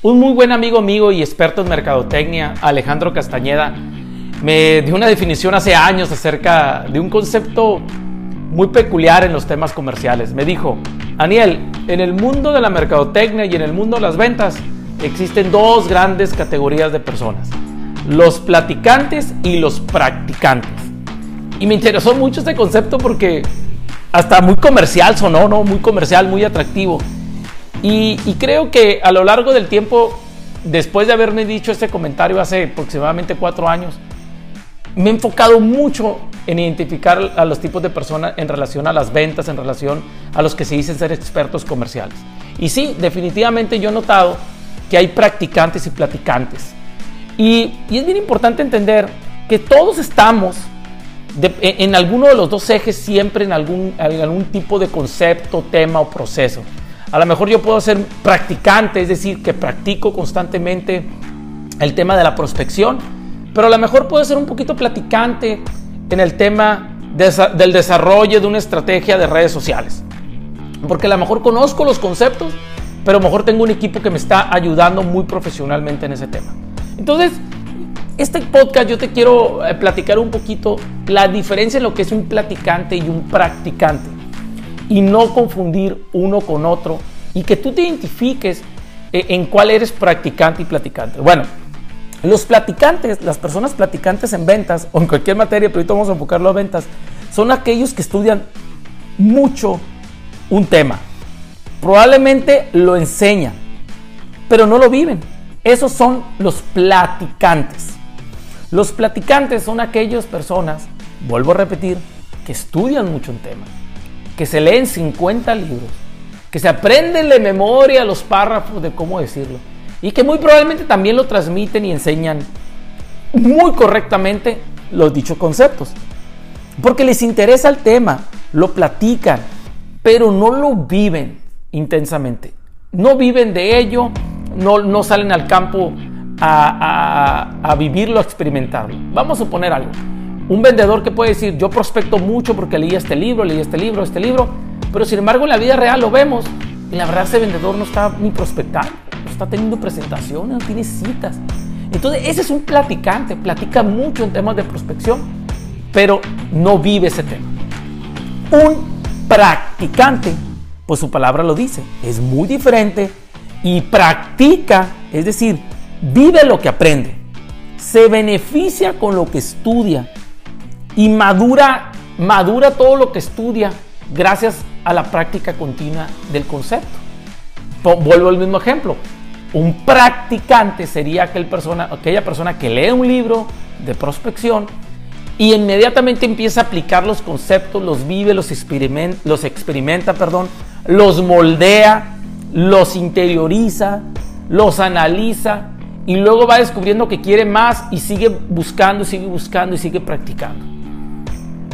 Un muy buen amigo mío y experto en mercadotecnia, Alejandro Castañeda, me dio una definición hace años acerca de un concepto muy peculiar en los temas comerciales. Me dijo, Aniel, en el mundo de la mercadotecnia y en el mundo de las ventas existen dos grandes categorías de personas, los platicantes y los practicantes. Y me interesó mucho este concepto porque hasta muy comercial sonó, ¿no? Muy comercial, muy atractivo. Y, creo que a lo largo del tiempo, después de haberme dicho este comentario hace aproximadamente cuatro años, me he enfocado mucho en identificar a los tipos de personas en relación a las ventas, en relación a los que se dicen ser expertos comerciales. Y sí, definitivamente yo he notado que hay practicantes y platicantes. Y, es bien importante entender que todos estamos en, alguno de los dos ejes siempre en algún, en algún tipo de concepto, tema o proceso. A lo mejor yo puedo ser practicante, es decir, que practico constantemente el tema de la prospección, pero a lo mejor puedo ser un poquito platicante en el tema del desarrollo de una estrategia de redes sociales. Porque a lo mejor conozco los conceptos, pero a lo mejor tengo un equipo que me está ayudando muy profesionalmente en ese tema. Entonces, este podcast yo te quiero eh, platicar un poquito la diferencia en lo que es un platicante y un practicante y no confundir uno con otro y que tú te identifiques eh, en cuál eres practicante y platicante. Bueno, los platicantes, las personas platicantes en ventas o en cualquier materia, pero ahorita vamos a enfocarlo a ventas, son aquellos que estudian mucho un tema. Probablemente lo enseñan, pero no lo viven. Esos son los platicantes. Los platicantes son aquellas personas, vuelvo a repetir, que estudian mucho un tema que se leen 50 libros, que se aprenden de memoria los párrafos de cómo decirlo y que muy probablemente también lo transmiten y enseñan muy correctamente los dichos conceptos. Porque les interesa el tema, lo platican, pero no lo viven intensamente. No viven de ello, no, no salen al campo a, a, a vivirlo, a experimentarlo. Vamos a suponer algo. Un vendedor que puede decir, yo prospecto mucho porque leí este libro, leí este libro, este libro, pero sin embargo en la vida real lo vemos y la verdad ese vendedor no está ni prospectando, no está teniendo presentaciones, no tiene citas. Entonces ese es un platicante, platica mucho en temas de prospección, pero no vive ese tema. Un practicante, pues su palabra lo dice, es muy diferente y practica, es decir, vive lo que aprende, se beneficia con lo que estudia, y madura, madura todo lo que estudia gracias a la práctica continua del concepto. Vuelvo al mismo ejemplo. Un practicante sería aquel persona, aquella persona que lee un libro de prospección y inmediatamente empieza a aplicar los conceptos, los vive, los experimenta, los experimenta, perdón, los moldea, los interioriza, los analiza y luego va descubriendo que quiere más y sigue buscando, sigue buscando y sigue practicando.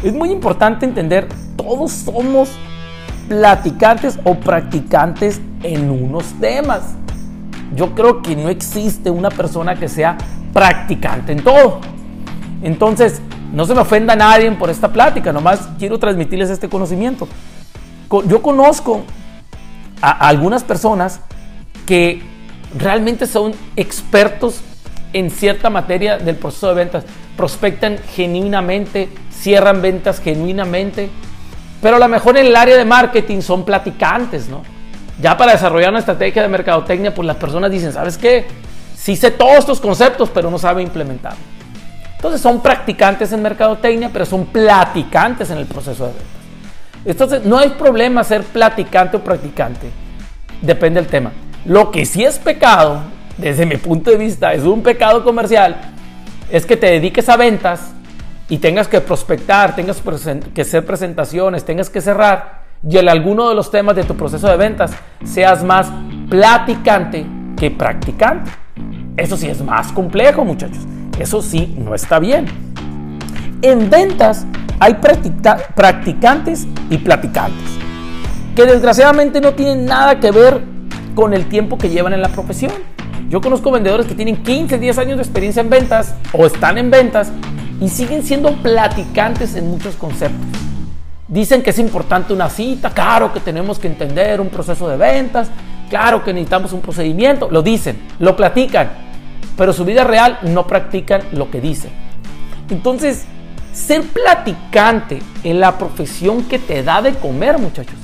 Es muy importante entender, todos somos platicantes o practicantes en unos temas. Yo creo que no existe una persona que sea practicante en todo. Entonces, no se me ofenda a nadie por esta plática, nomás quiero transmitirles este conocimiento. Yo conozco a algunas personas que realmente son expertos en cierta materia del proceso de ventas, prospectan genuinamente, cierran ventas genuinamente, pero a lo mejor en el área de marketing son platicantes, ¿no? Ya para desarrollar una estrategia de mercadotecnia, pues las personas dicen, ¿sabes qué? Sí sé todos estos conceptos, pero no sabe implementarlos. Entonces son practicantes en mercadotecnia, pero son platicantes en el proceso de ventas. Entonces no hay problema ser platicante o practicante. Depende del tema. Lo que sí es pecado, desde mi punto de vista, es un pecado comercial, es que te dediques a ventas y tengas que prospectar, tengas que hacer presentaciones, tengas que cerrar y en alguno de los temas de tu proceso de ventas seas más platicante que practicante. Eso sí es más complejo, muchachos. Eso sí no está bien. En ventas hay practicantes y platicantes, que desgraciadamente no tienen nada que ver con el tiempo que llevan en la profesión. Yo conozco vendedores que tienen 15, 10 años de experiencia en ventas o están en ventas y siguen siendo platicantes en muchos conceptos. Dicen que es importante una cita, claro que tenemos que entender un proceso de ventas, Claro que necesitamos un procedimiento, lo dicen, lo platican, pero su vida real no practican lo que dicen. Entonces, ser platicante en la profesión que te da de comer, muchachos,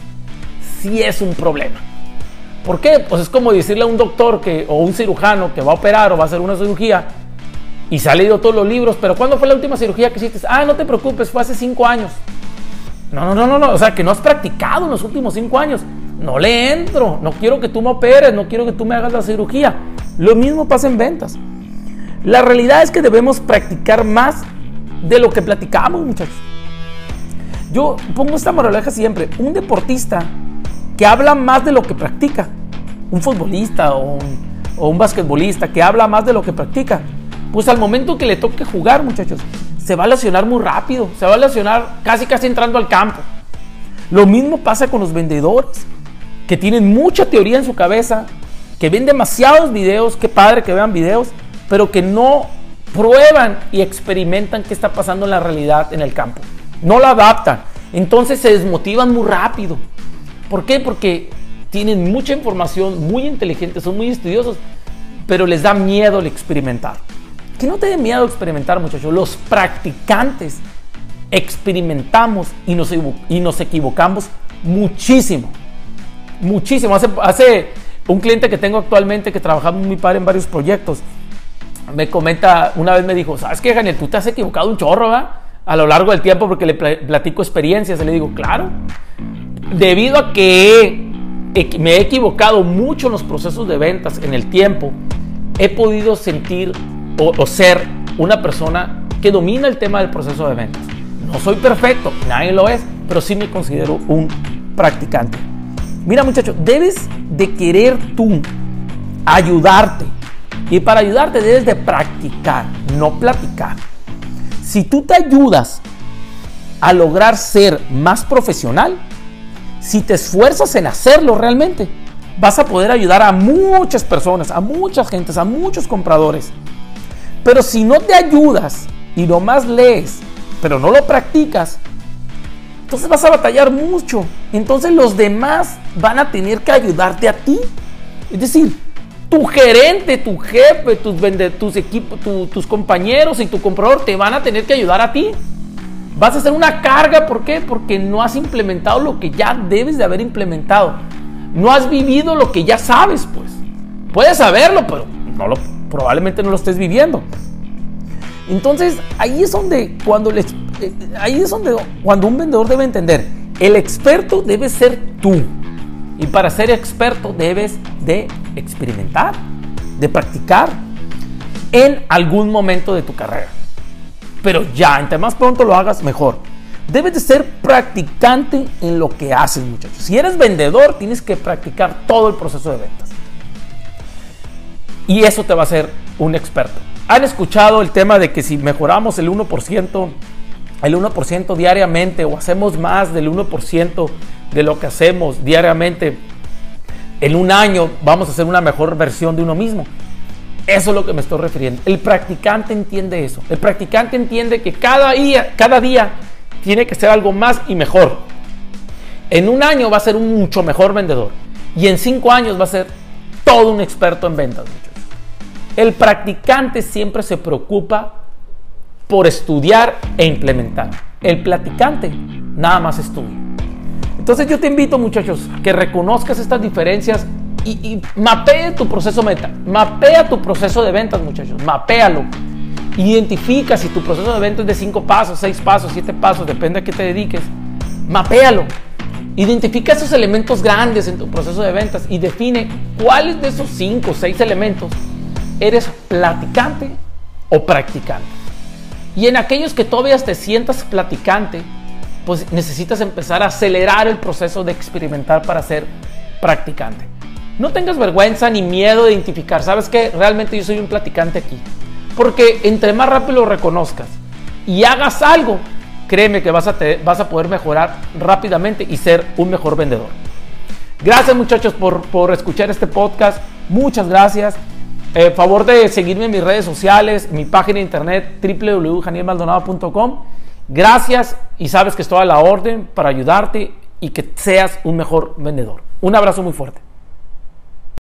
sí es un problema. ¿Por qué? Pues es como decirle a un doctor que, o un cirujano que va a operar o va a hacer una cirugía y se ha leído todos los libros, pero ¿cuándo fue la última cirugía que hiciste? Ah, no te preocupes, fue hace cinco años. No, no, no, no, no, o sea, que no has practicado en los últimos cinco años. No le entro, no quiero que tú me operes, no quiero que tú me hagas la cirugía. Lo mismo pasa en ventas. La realidad es que debemos practicar más de lo que platicamos, muchachos. Yo pongo esta moraleja siempre. Un deportista que habla más de lo que practica, un futbolista o un, basquetbolista que habla más de lo que practica, pues al momento que le toque jugar, muchachos, se va a lesionar muy rápido, se va a lesionar casi casi entrando al campo. Lo mismo pasa con los vendedores, que tienen mucha teoría en su cabeza, que ven demasiados videos, qué padre que vean videos, pero que no prueban y experimentan qué está pasando en la realidad en el campo. No lo adaptan. Entonces se desmotivan muy rápido. ¿Por qué? Porque tienen mucha información, muy inteligentes, son muy estudiosos, pero les da miedo el experimentar. Que no te dé miedo experimentar, muchachos. Los practicantes experimentamos y nos, y nos equivocamos muchísimo. Muchísimo. Hace, hace un cliente que tengo actualmente que trabajamos muy padre en varios proyectos me comenta, una vez me dijo, ¿sabes qué, Daniel? Tú te has equivocado un chorro, ¿va? A lo largo del tiempo porque le platico experiencias. Y le digo, claro, debido a que me he equivocado mucho en los procesos de ventas en el tiempo, he podido sentir o, ser una persona que domina el tema del proceso de ventas. No soy perfecto, nadie lo es, pero sí me considero un practicante. Mira muchachos, debes de querer tú ayudarte y para ayudarte debes de practicar, no platicar. Si tú te ayudas a lograr ser más profesional, si te esfuerzas en hacerlo realmente, vas a poder ayudar a muchas personas, a muchas gentes, a muchos compradores. Pero si no te ayudas y nomás lees, pero no lo practicas, entonces vas a batallar mucho. Entonces los demás van a tener que ayudarte a ti. Es decir, tu gerente, tu jefe, tus, tus equipos, tus compañeros y tu comprador te van a tener que ayudar a ti. Vas a hacer una carga, ¿por qué? Porque no has implementado lo que ya debes de haber implementado. No has vivido lo que ya sabes, pues. Puedes saberlo, pero no lo, probablemente no lo estés viviendo. Entonces, ahí es donde cuando eh, ahí es donde cuando un vendedor debe entender, el experto debe ser tú. Y para ser experto debes de experimentar, de practicar en algún momento de tu carrera. Pero ya, entre más pronto lo hagas, mejor. Debes de ser practicante en lo que haces, muchachos. Si eres vendedor, tienes que practicar todo el proceso de ventas. Y eso te va a hacer un experto. ¿Han escuchado el tema de que si mejoramos el 1%, el 1% diariamente o hacemos más del 1% de lo que hacemos diariamente, en un año vamos a hacer una mejor versión de uno mismo. Eso es lo que me estoy refiriendo. El practicante entiende eso. El practicante entiende que cada día, cada día tiene que ser algo más y mejor. En un año va a ser un mucho mejor vendedor. Y en cinco años va a ser todo un experto en ventas. El practicante siempre se preocupa por estudiar e implementar. El platicante nada más estudia. Entonces yo te invito muchachos que reconozcas estas diferencias y, y mapee tu proceso meta. Mapea tu proceso de ventas muchachos. Mapéalo. Identifica si tu proceso de ventas es de 5 pasos, 6 pasos, 7 pasos, depende a qué te dediques. Mapéalo. Identifica esos elementos grandes en tu proceso de ventas y define cuáles de esos 5 o 6 elementos eres platicante o practicante. Y en aquellos que todavía te sientas platicante, pues necesitas empezar a acelerar el proceso de experimentar para ser practicante. No tengas vergüenza ni miedo de identificar, sabes que realmente yo soy un platicante aquí. Porque entre más rápido lo reconozcas y hagas algo, créeme que vas a, vas a poder mejorar rápidamente y ser un mejor vendedor. Gracias muchachos por, por escuchar este podcast. Muchas gracias. Eh, favor de seguirme en mis redes sociales, mi página de internet www.janielmaldonado.com. Gracias y sabes que estoy a la orden para ayudarte y que seas un mejor vendedor. Un abrazo muy fuerte.